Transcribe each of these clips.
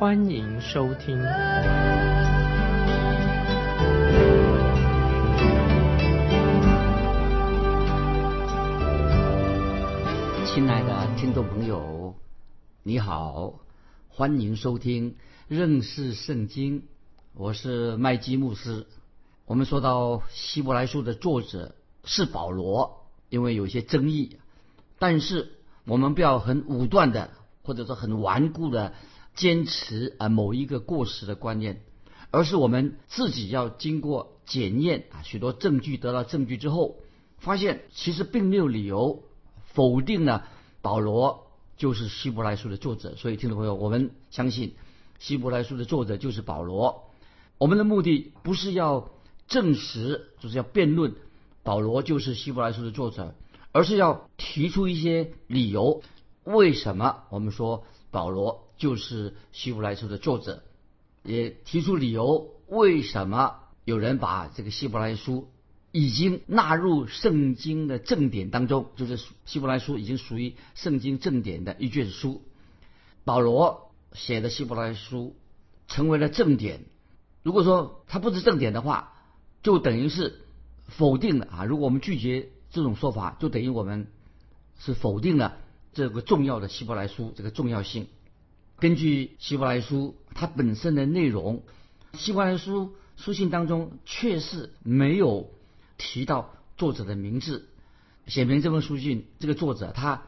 欢迎收听。亲爱的听众朋友，你好，欢迎收听认识圣经。我是麦基牧师。我们说到希伯来书的作者是保罗，因为有些争议，但是我们不要很武断的，或者说很顽固的坚持啊某一个过时的观念，而是我们自己要经过检验啊许多证据得到证据之后，发现其实并没有理由。否定了保罗就是希伯来书的作者，所以听众朋友，我们相信希伯来书的作者就是保罗。我们的目的不是要证实，就是要辩论保罗就是希伯来书的作者，而是要提出一些理由，为什么我们说保罗就是希伯来书的作者，也提出理由，为什么有人把这个希伯来书。已经纳入圣经的正典当中，就是希伯来书已经属于圣经正典的一卷书。保罗写的希伯来书成为了正典。如果说它不是正典的话，就等于是否定了啊！如果我们拒绝这种说法，就等于我们是否定了这个重要的希伯来书这个重要性。根据希伯来书它本身的内容，希伯来书书信当中确实没有。提到作者的名字，写明这封书信，这个作者他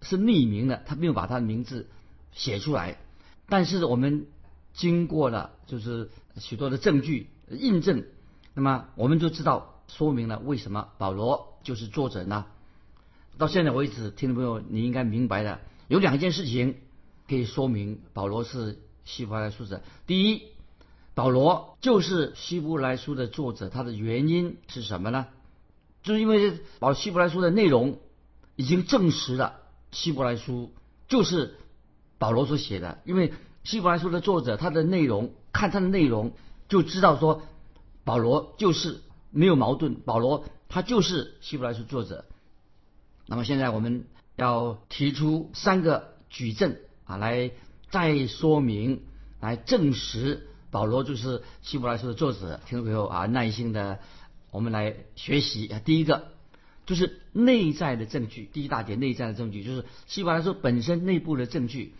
是匿名的，他没有把他的名字写出来。但是我们经过了就是许多的证据印证，那么我们就知道说明了为什么保罗就是作者呢？到现在为止，听众朋友你应该明白的有两件事情可以说明保罗是希伯来书者。第一。保罗就是希伯来书的作者，他的原因是什么呢？就是因为保希伯来书的内容已经证实了希伯来书就是保罗所写的。因为希伯来书的作者，他的内容看他的内容就知道说保罗就是没有矛盾，保罗他就是希伯来书作者。那么现在我们要提出三个举证啊，来再说明，来证实。保罗就是希伯来书的作者，听众朋友啊，耐心的，我们来学习啊。第一个就是内在的证据，第一大点内在的证据就是希伯来书本身内部的证据。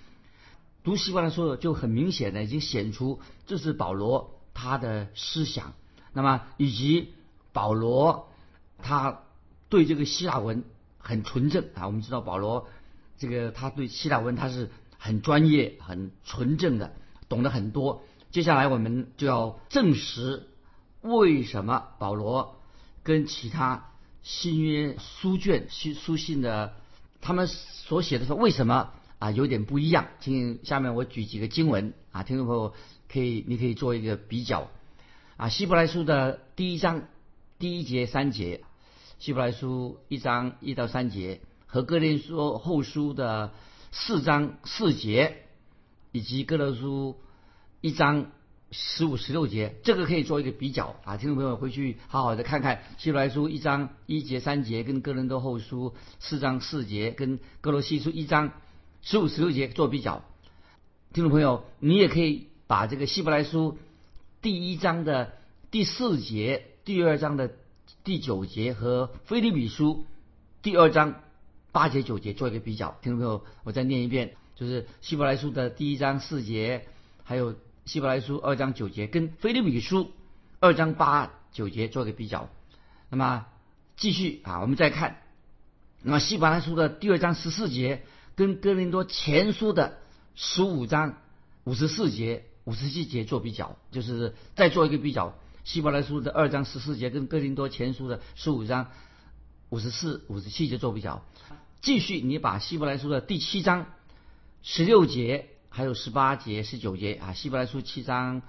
读希伯来书就很明显的已经显出这是保罗他的思想，那么以及保罗他对这个希腊文很纯正啊。我们知道保罗这个他对希腊文他是很专业、很纯正的，懂得很多。接下来我们就要证实为什么保罗跟其他新约书卷、新书信的他们所写的说为什么啊有点不一样？请下面我举几个经文啊，听众朋友可以你可以做一个比较啊。希伯来书的第一章第一节三节，希伯来书一章一到三节和哥林多后书的四章四节，以及哥罗书。一章十五、十六节，这个可以做一个比较啊！听众朋友回去好好的看看《希伯来书》一章一节、三节，跟《哥林多后书》四章四节，跟《哥罗西书》一章十五、十六节做比较。听众朋友，你也可以把这个《希伯来书》第一章的第四节、第二章的第九节和《菲利比书》第二章八节、九节做一个比较。听众朋友，我再念一遍，就是《希伯来书》的第一章四节，还有。希伯来书二章九节跟菲利比书二章八九节做一个比较，那么继续啊，我们再看，那么希伯来书的第二章十四节跟哥林多前书的十五章五十四节、五十七节做比较，就是再做一个比较，希伯来书的二章十四节跟哥林多前书的十五章五十四、五十七节做比较，继续你把希伯来书的第七章十六节。还有十八节、十九节啊，《希伯来书》七章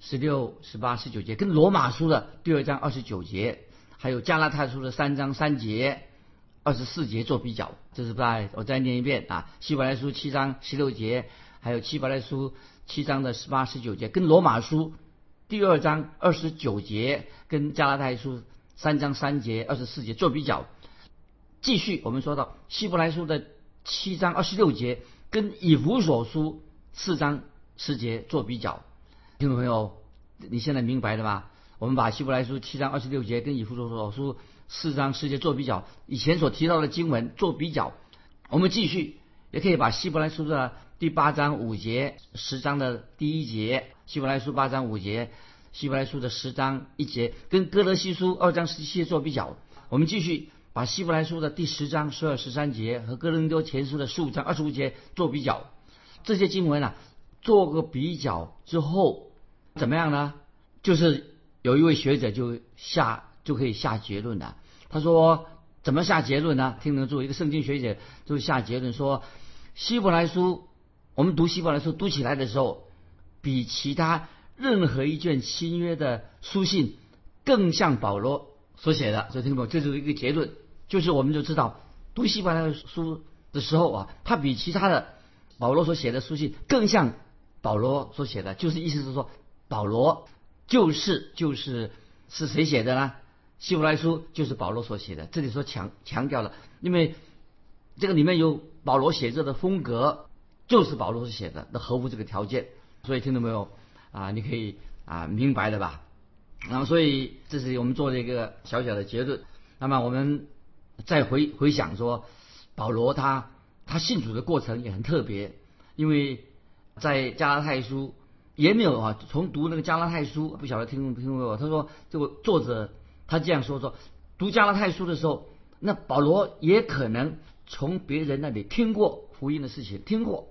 十六、十八、十九节，跟罗马书的第二章二十九节，还有加拉太书的三章三节、二十四节做比较。这是在我再念一遍啊，希伯来书七章十六节，还有希伯来书七章的十八、十九节，跟罗马书第二章二十九节，跟加拉太书三章三节、二十四节做比较。继续，我们说到希伯来书的七章二十六节，跟以弗所书四章十节做比较。听众朋友，你现在明白了吗？我们把希伯来书七章二十六节跟以弗所书四章十节做比较，以前所提到的经文做比较。我们继续，也可以把希伯来书的第八章五节、十章的第一节，希伯来书八章五节，希伯来书的十章一节，跟哥德西书二章十七节做比较。我们继续把希伯来书的第十章十二、十三节和哥林多前书的十五章二十五节做比较。这些经文啊，做个比较之后。怎么样呢？就是有一位学者就下就可以下结论了。他说：“怎么下结论呢？”听得住，一个圣经学者就下结论说：“希伯来书，我们读希伯来书读起来的时候，比其他任何一卷新约的书信更像保罗所写的。”所以听懂这就是一个结论，就是我们就知道读希伯来书的时候啊，它比其他的保罗所写的书信更像保罗所写的，就是意思是说。保罗就是就是是谁写的呢？希伯来书就是保罗所写的。这里说强强调了，因为这个里面有保罗写作的风格，就是保罗所写的，那合乎这个条件。所以听到没有啊？你可以啊明白了吧？然后所以这是我们做了一个小小的结论。那么我们再回回想说，保罗他他信主的过程也很特别，因为在加拉太书。也没有啊，从读那个加拉太书，不晓得听没听过？他说这个作者他这样说说，读加拉太书的时候，那保罗也可能从别人那里听过福音的事情，听过，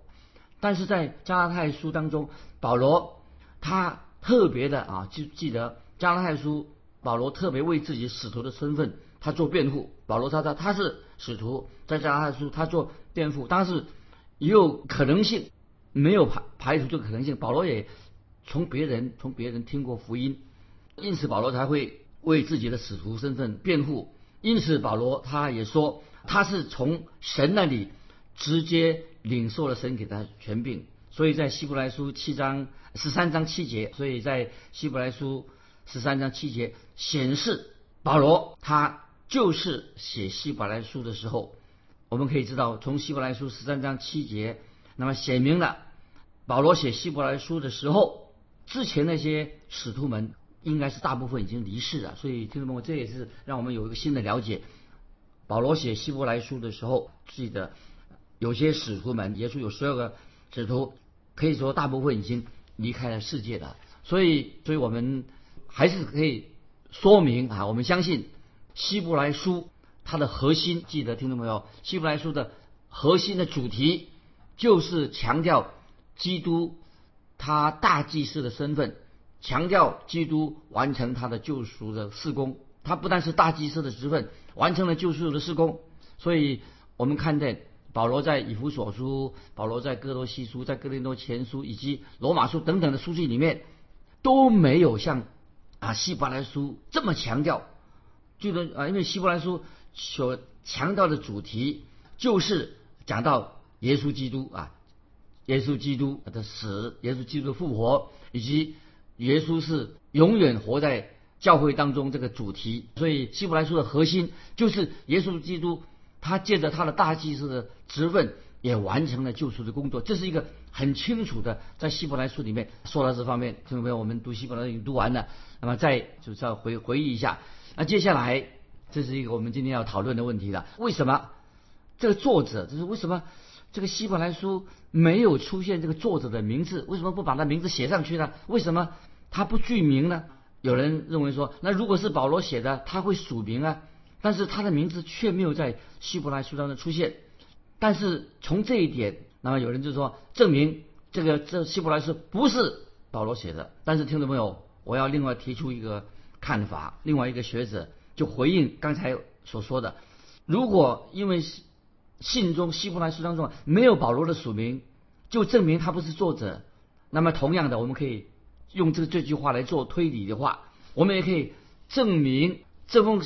但是在加拉太书当中，保罗他特别的啊，就记得加拉太书，保罗特别为自己使徒的身份他做辩护。保罗他他他是使徒，在加拉太书他做辩护，但是也有可能性。没有排排除这个可能性。保罗也从别人从别人听过福音，因此保罗才会为自己的使徒身份辩护。因此保罗他也说他是从神那里直接领受了神给他权柄。所以在希伯来书七章十三章七节，所以在希伯来书十三章七节显示保罗他就是写希伯来书的时候，我们可以知道从希伯来书十三章七节，那么写明了。保罗写希伯来书的时候，之前那些使徒们应该是大部分已经离世了，所以听众朋友，这也是让我们有一个新的了解。保罗写希伯来书的时候，记得有些使徒们，耶稣有十二个使徒，可以说大部分已经离开了世界的。所以，所以我们还是可以说明啊，我们相信希伯来书它的核心，记得听众朋友，希伯来书的核心的主题就是强调。基督他大祭司的身份，强调基督完成他的救赎的事工。他不但是大祭司的职分，完成了救赎的事工。所以我们看见保罗在以弗所书、保罗在哥罗西书、在哥林多前书以及罗马书等等的书信里面，都没有像啊希伯来书这么强调。就是啊，因为希伯来书所强调的主题就是讲到耶稣基督啊。耶稣基督的死，耶稣基督的复活，以及耶稣是永远活在教会当中这个主题。所以希伯来书的核心就是耶稣基督，他借着他的大祭司的职分，也完成了救赎的工作。这是一个很清楚的，在希伯来书里面说到这方面。听众朋友，我们读希伯来已经读完了，那么再就是要回回忆一下。那接下来这是一个我们今天要讨论的问题了：为什么这个作者，就是为什么？这个希伯来书没有出现这个作者的名字，为什么不把他名字写上去呢？为什么他不具名呢？有人认为说，那如果是保罗写的，他会署名啊，但是他的名字却没有在希伯来书当中出现。但是从这一点，那么有人就说，证明这个这希伯来书不是保罗写的。但是听众朋友，我要另外提出一个看法，另外一个学者就回应刚才所说的，如果因为。信中希伯来书当中没有保罗的署名，就证明他不是作者。那么同样的，我们可以用这这句话来做推理的话，我们也可以证明这封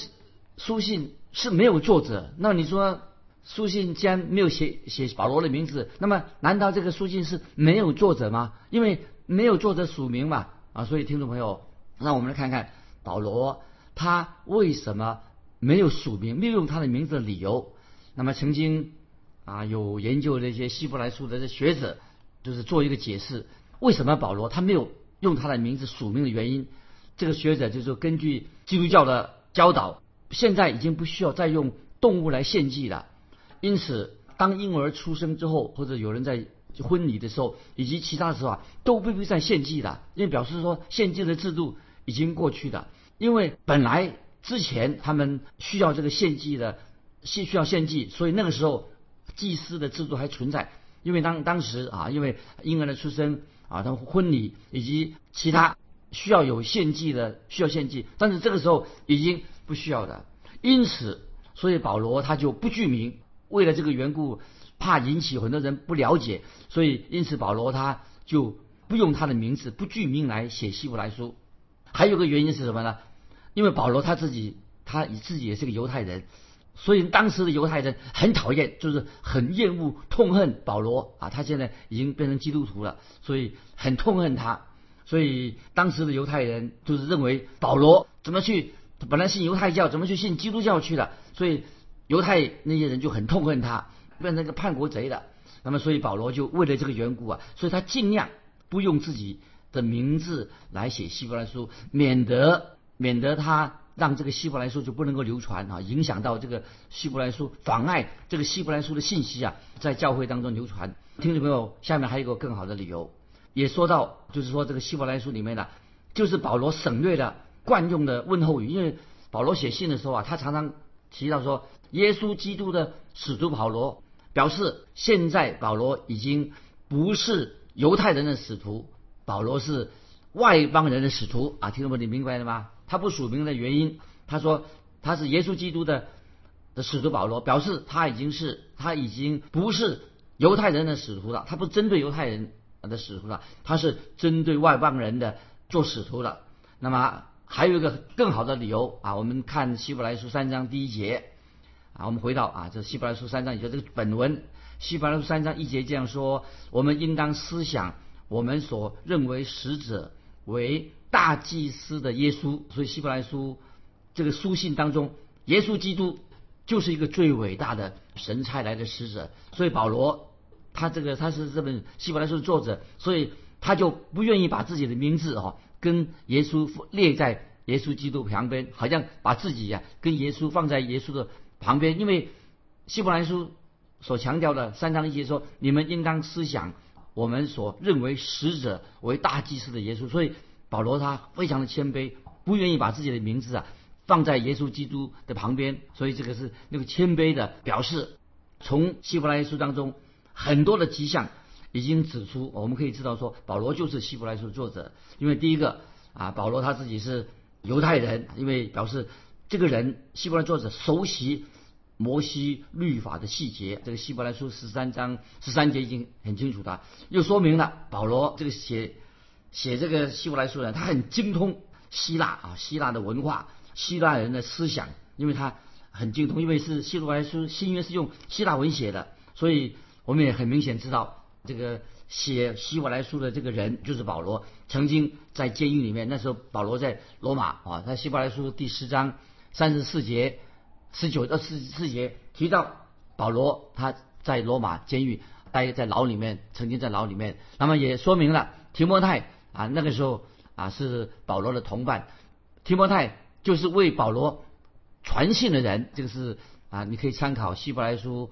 书信是没有作者。那你说书信既然没有写写保罗的名字，那么难道这个书信是没有作者吗？因为没有作者署名嘛啊，所以听众朋友，让我们来看看保罗他为什么没有署名，没有用他的名字的理由。那么曾经啊有研究这些希伯来书的这学者，就是做一个解释，为什么保罗他没有用他的名字署名的原因。这个学者就说，根据基督教的教导，现在已经不需要再用动物来献祭了。因此，当婴儿出生之后，或者有人在婚礼的时候，以及其他的时候啊，都不必再献祭了，因为表示说献祭的制度已经过去了。因为本来之前他们需要这个献祭的，需需要献祭，所以那个时候祭司的制度还存在。因为当当时啊，因为婴儿的出生啊，他们婚礼以及其他需要有献祭的，需要献祭，但是这个时候已经不需要的。因此，所以保罗他就不具名。为了这个缘故，怕引起很多人不了解，所以因此保罗他就不用他的名字，不具名来写希伯来书。还有个原因是什么呢？因为保罗他自己他自己也是个犹太人，所以当时的犹太人很讨厌，就是很厌恶、痛恨保罗啊。他现在已经变成基督徒了，所以很痛恨他。所以当时的犹太人就是认为保罗怎么去本来信犹太教，怎么去信基督教去了？所以。犹太那些人就很痛恨他，变成个叛国贼了。那么，所以保罗就为了这个缘故啊，所以他尽量不用自己的名字来写希伯来书，免得免得他让这个希伯来书就不能够流传啊，影响到这个希伯来书，妨碍这个希伯来书的信息啊，在教会当中流传。听众朋友，下面还有一个更好的理由，也说到，就是说这个希伯来书里面呢，就是保罗省略了惯用的问候语，因为保罗写信的时候啊，他常常提到说。耶稣基督的使徒保罗表示，现在保罗已经不是犹太人的使徒，保罗是外邦人的使徒啊！听众朋友，你明白了吗？他不署名的原因，他说他是耶稣基督的的使徒保罗，表示他已经是他已经不是犹太人的使徒了，他不针对犹太人的使徒了，他是针对外邦人的做使徒了。那么还有一个更好的理由啊，我们看希伯来书三章第一节。啊，我们回到啊，这希伯来书三章，也就这个本文，希伯来书三章一节这样说：我们应当思想我们所认为使者为大祭司的耶稣。所以希伯来书这个书信当中，耶稣基督就是一个最伟大的神差来的使者。所以保罗他这个他是这本希伯来书的作者，所以他就不愿意把自己的名字哦跟耶稣列在耶稣基督旁边，好像把自己呀跟耶稣放在耶稣的。旁边，因为希伯来书所强调的三章一节说，你们应当思想我们所认为使者为大祭司的耶稣，所以保罗他非常的谦卑，不愿意把自己的名字啊放在耶稣基督的旁边，所以这个是那个谦卑的表示。从希伯来书当中很多的迹象已经指出，我们可以知道说保罗就是希伯来书作者，因为第一个啊，保罗他自己是犹太人，因为表示。这个人，希伯来作者熟悉摩西律法的细节。这个希伯来书十三章十三节已经很清楚的，又说明了保罗这个写写这个希伯来书的，他很精通希腊啊，希腊的文化，希腊人的思想，因为他很精通，因为是希伯来书新约是用希腊文写的，所以我们也很明显知道这个写希伯来书的这个人就是保罗。曾经在监狱里面，那时候保罗在罗马啊，在希伯来书第十章。三十四节、十九到四十四节提到保罗他在罗马监狱待在牢里面，曾经在牢里面，那么也说明了提摩太啊那个时候啊是保罗的同伴，提摩太就是为保罗传信的人，这个是啊你可以参考希伯来书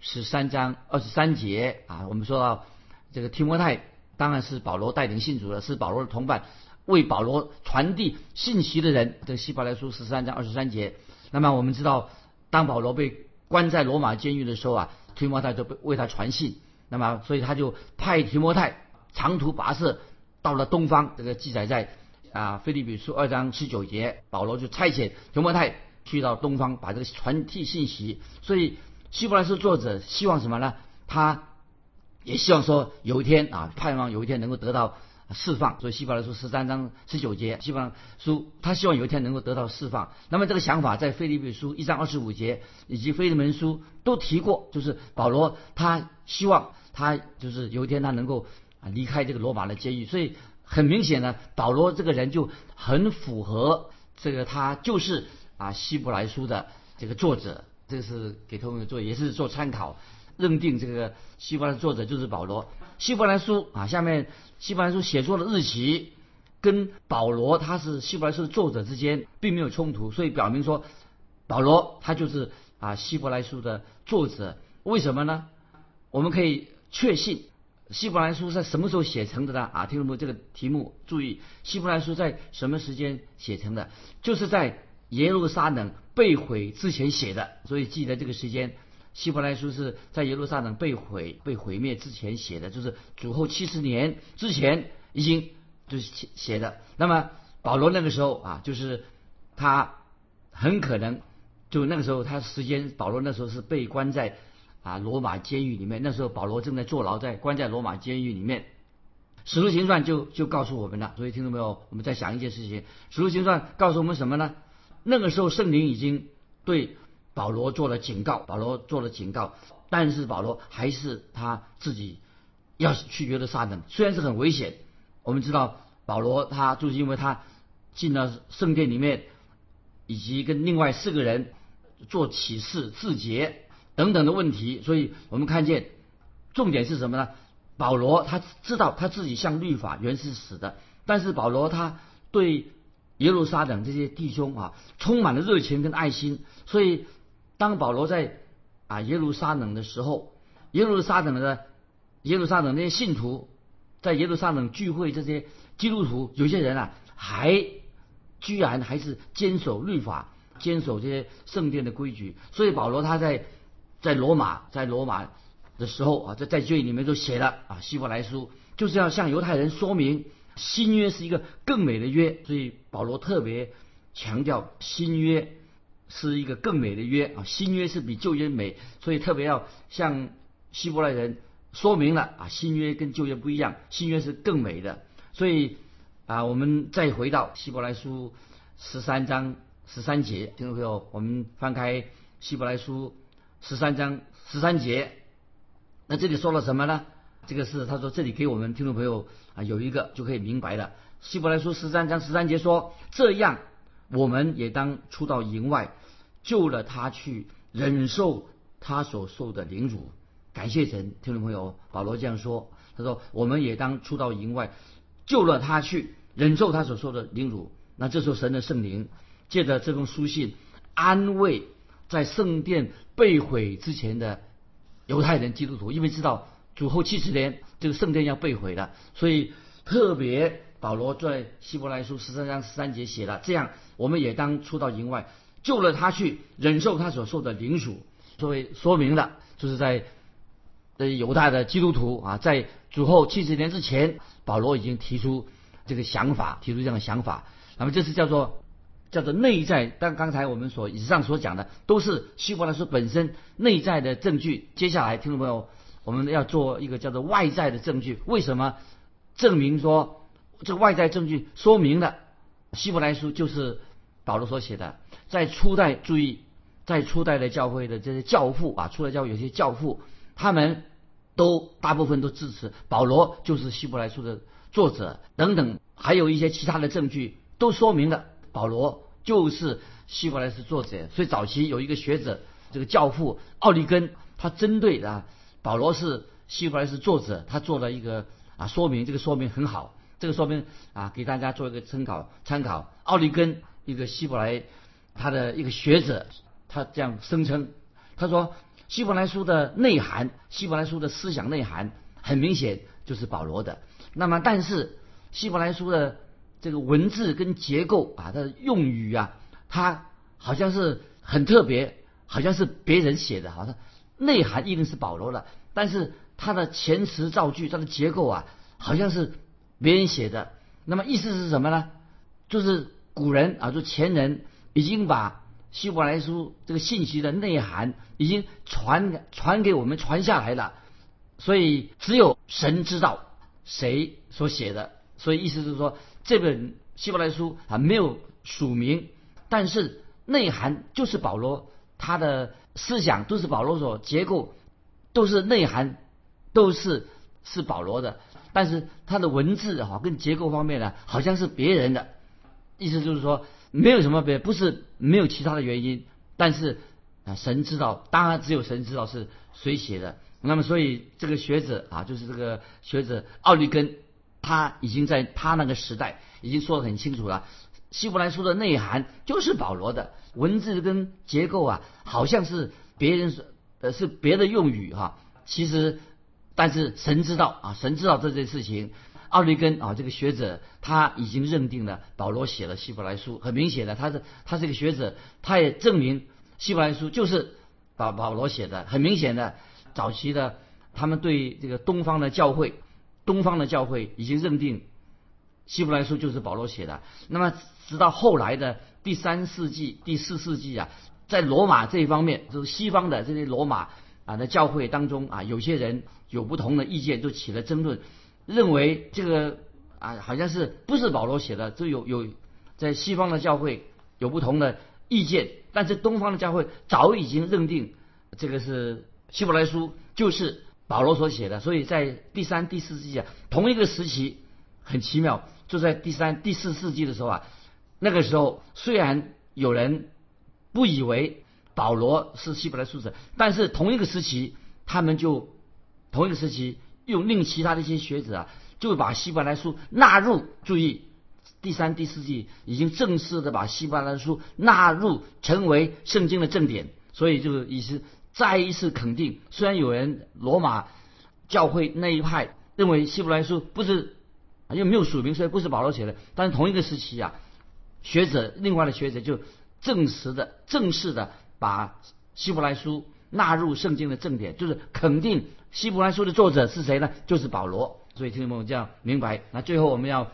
十三章二十三节啊，我们说到这个提摩太当然是保罗带领信主的，是保罗的同伴。为保罗传递信息的人，这个希伯来书十三章二十三节。那么我们知道，当保罗被关在罗马监狱的时候啊，提摩太就被为他传信。那么，所以他就派提摩太长途跋涉到了东方。这个记载在啊，腓利比书二章十九节，保罗就差遣提摩太去到东方，把这个传递信息。所以希伯来书作者希望什么呢？他也希望说有一天啊，盼望有一天能够得到。释放。所以希伯来书十三章十九节，希伯来书他希望有一天能够得到释放。那么这个想法在腓立比书一章二十五节以及腓利门书都提过，就是保罗他希望他就是有一天他能够啊离开这个罗马的监狱。所以很明显呢，保罗这个人就很符合这个他就是啊希伯来书的这个作者。这是给同学做，也是做参考，认定这个希伯来作者就是保罗。希伯来书啊，下面希伯来书写作的日期跟保罗他是希伯来书的作者之间并没有冲突，所以表明说保罗他就是啊希伯来书的作者。为什么呢？我们可以确信希伯来书在什么时候写成的呢？啊，听众朋友，这个题目注意，希伯来书在什么时间写成的？就是在。耶路撒冷被毁之前写的，所以记得这个时间，希伯来书是在耶路撒冷被毁、被毁灭之前写的，就是主后七十年之前已经就是写写的。那么保罗那个时候啊，就是他很可能就那个时候他时间，保罗那时候是被关在啊罗马监狱里面，那时候保罗正在坐牢，在关在罗马监狱里面。使徒行传就就告诉我们了，所以听到没有？我们在想一件事情，使徒行传告诉我们什么呢？那个时候，圣灵已经对保罗做了警告，保罗做了警告，但是保罗还是他自己要去约的撒冷，虽然是很危险。我们知道保罗他就是因为他进了圣殿里面，以及跟另外四个人做启示、自洁等等的问题，所以我们看见重点是什么呢？保罗他知道他自己向律法原是死的，但是保罗他对。耶路撒冷这些弟兄啊，充满了热情跟爱心，所以当保罗在啊耶路撒冷的时候，耶路撒冷的耶路撒冷那些信徒在耶路撒冷聚会，这些基督徒有些人啊，还居然还是坚守律法，坚守这些圣殿的规矩，所以保罗他在在罗马在罗马的时候啊，在在狱里面就写了啊希伯来书，就是要向犹太人说明。新约是一个更美的约，所以保罗特别强调新约是一个更美的约啊。新约是比旧约美，所以特别要向希伯来人说明了啊，新约跟旧约不一样，新约是更美的。所以啊，我们再回到希伯来书十三章十三节，听众朋友，我们翻开希伯来书十三章十三节，那这里说了什么呢？这个是他说这里给我们听众朋友啊有一个就可以明白了。希伯来书十三章十三节说：“这样我们也当出到营外，救了他去忍受他所受的凌辱。”感谢神，听众朋友，保罗这样说。他说：“我们也当出到营外，救了他去忍受他所受的凌辱。”那这时候神的圣灵借着这封书信安慰在圣殿被毁之前的犹太人基督徒，因为知道。主后七十年，这个圣殿要被毁了，所以特别保罗在希伯来书十三章十三节写了：这样，我们也当出到营外，救了他去忍受他所受的凌辱。作为说明了，就是在呃犹太的基督徒啊，在主后七十年之前，保罗已经提出这个想法，提出这样的想法。那么这是叫做叫做内在。但刚才我们所以上所讲的，都是希伯来书本身内在的证据。接下来，听众朋友。我们要做一个叫做外在的证据，为什么证明说这个外在证据说明了希伯来书就是保罗所写的？在初代注意，在初代的教会的这些教父啊，初代教会有些教父，他们都大部分都支持保罗就是希伯来书的作者等等，还有一些其他的证据都说明了保罗就是希伯来书作者。所以早期有一个学者，这个教父奥利根，他针对啊。保罗是希伯来是作者，他做了一个啊说明，这个说明很好，这个说明啊给大家做一个参考参考。奥利根一个希伯来他的一个学者，他这样声称，他说希伯来书的内涵，希伯来书的思想内涵很明显就是保罗的。那么但是希伯来书的这个文字跟结构啊，它的用语啊，它好像是很特别，好像是别人写的，好像。内涵一定是保罗的，但是它的前词造句，它的结构啊，好像是别人写的。那么意思是什么呢？就是古人啊，就前人已经把希伯来书这个信息的内涵已经传传给我们传下来了，所以只有神知道谁所写的，所以意思是说，这本希伯来书啊没有署名，但是内涵就是保罗他的思想都是保罗所结构，都是内涵都是是保罗的，但是他的文字哈跟结构方面呢好像是别人的，意思就是说没有什么别不是没有其他的原因，但是啊神知道，当然只有神知道是谁写的。那么所以这个学者啊就是这个学者奥利根。他已经在他那个时代已经说得很清楚了，希伯来书的内涵就是保罗的文字跟结构啊，好像是别人是呃是别的用语哈，其实但是神知道啊，神知道这件事情。奥利根啊这个学者他已经认定了保罗写了希伯来书，很明显的他是他是个学者，他也证明希伯来书就是保保罗写的，很明显的早期的他们对这个东方的教会。东方的教会已经认定希伯来书就是保罗写的。那么，直到后来的第三世纪、第四世纪啊，在罗马这一方面，就是西方的这些罗马啊在教会当中啊，有些人有不同的意见，就起了争论，认为这个啊好像是不是保罗写的，就有有在西方的教会有不同的意见，但是东方的教会早已经认定这个是希伯来书就是。保罗所写的，所以在第三、第四世纪啊，同一个时期，很奇妙，就在第三、第四世纪的时候啊，那个时候虽然有人不以为保罗是希伯来书者，但是同一个时期，他们就同一个时期用令其他的一些学者啊，就把希伯来书纳入。注意，第三、第四纪已经正式的把希伯来书纳入成为圣经的正典，所以就意思。再一次肯定，虽然有人罗马教会那一派认为希伯来书不是，又没有署名，所以不是保罗写的，但是同一个时期啊，学者另外的学者就证实的正式的把希伯来书纳入圣经的正典，就是肯定希伯来书的作者是谁呢？就是保罗。所以听众朋友这样明白。那最后我们要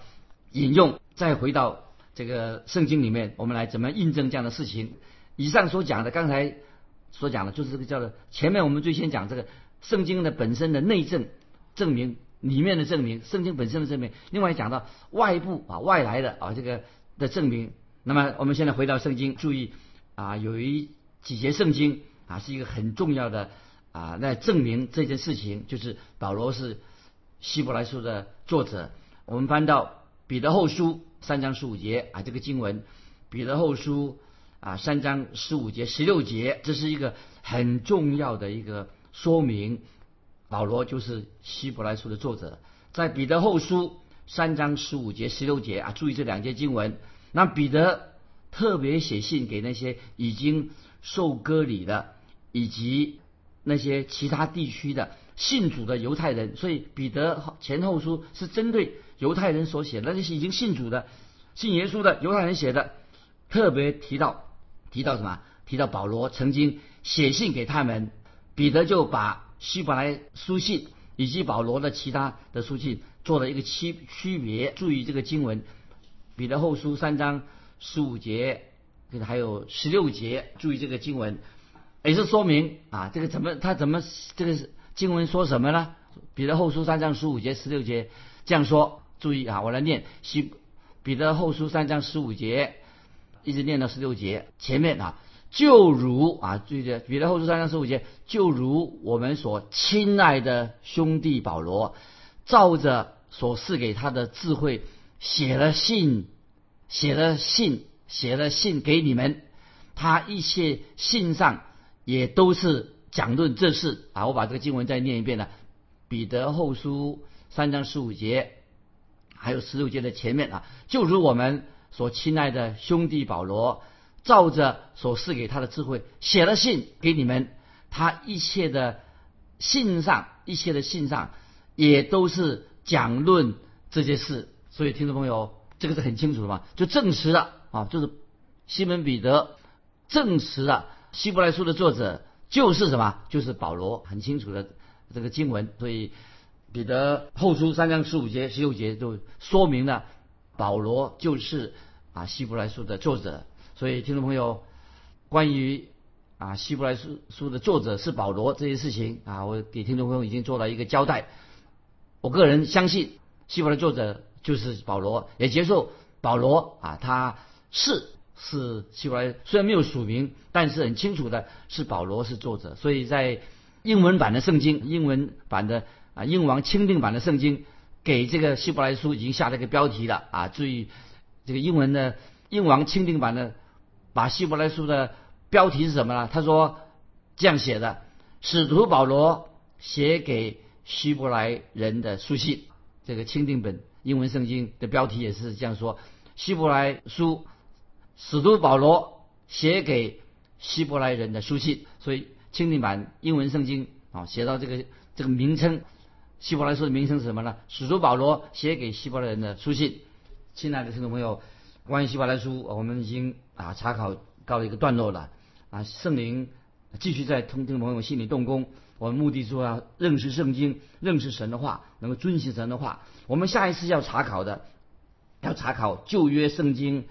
引用，再回到这个圣经里面，我们来怎么印证这样的事情？以上所讲的，刚才。所讲的就是这个叫做前面我们最先讲这个圣经的本身的内证证明里面的证明圣经本身的证明，另外讲到外部啊外来的啊这个的证明。那么我们现在回到圣经，注意啊有一几节圣经啊是一个很重要的啊来证明这件事情，就是保罗是希伯来书的作者。我们翻到彼得后书三章十五节啊这个经文，彼得后书。啊，三章十五节、十六节，这是一个很重要的一个说明。保罗就是希伯来书的作者，在彼得后书三章十五节、十六节啊，注意这两节经文。那彼得特别写信给那些已经受割礼的，以及那些其他地区的信主的犹太人。所以彼得前后书是针对犹太人所写的，那些已经信主的、信耶稣的犹太人写的，特别提到。提到什么？提到保罗曾经写信给他们，彼得就把希伯来书信以及保罗的其他的书信做了一个区区别。注意这个经文，彼得后书三章十五节，还有十六节。注意这个经文，也是说明啊，这个怎么他怎么这个经文说什么呢？彼得后书三章十五节、十六节这样说。注意啊，我来念希彼得后书三章十五节。一直念到十六节，前面啊，就如啊，注意彼得后书三章十五节，就如我们所亲爱的兄弟保罗，照着所赐给他的智慧，写了信，写了信，写了信给你们。他一切信上也都是讲论这事啊。我把这个经文再念一遍呢，彼得后书三章十五节，还有十六节的前面啊，就如我们。所亲爱的兄弟保罗，照着所赐给他的智慧写了信给你们。他一切的信上，一切的信上，也都是讲论这些事。所以听众朋友，这个是很清楚的嘛？就证实了啊，就是西门彼得证实了希伯来书的作者就是什么？就是保罗，很清楚的这个经文。所以彼得后书三章十五节、十六节就说明了。保罗就是啊希伯来书的作者，所以听众朋友，关于啊希伯来书书的作者是保罗这些事情啊，我给听众朋友已经做了一个交代。我个人相信希伯来作者就是保罗，也接受保罗啊，他是是希伯来，虽然没有署名，但是很清楚的是保罗是作者。所以在英文版的圣经，英文版的啊英王钦定版的圣经，给这个希伯来书已经下了一个标题了啊。注意这个英文的英王钦定版的，把希伯来书的标题是什么呢？他说这样写的：使徒保罗写给希伯来人的书信。这个钦定本英文圣经的标题也是这样说：希伯来书，使徒保罗写给希伯来人的书信。所以钦定版英文圣经啊，写到这个这个名称，希伯来书的名称是什么呢？使徒保罗写给希伯来人的书信。亲爱的听众朋友，关于希伯来书，我们已经啊查考告了一个段落了啊，圣灵继续在听众朋友心里动工。我们目的说要认识圣经，认识神的话，能够遵循神的话。我们下一次要查考的，要查考旧约圣经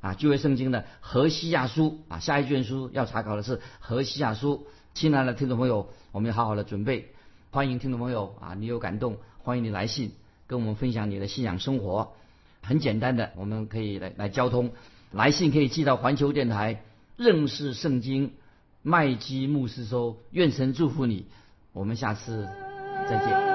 啊，旧约圣经的何西亚书啊，下一卷书要查考的是何西亚书。亲爱的听众朋友，我们要好好的准备。欢迎听众朋友啊，你有感动，欢迎你来信跟我们分享你的信仰生活。很简单的，我们可以来来交通，来信可以寄到环球电台认识圣经。麦基牧师说：“愿神祝福你，我们下次再见。”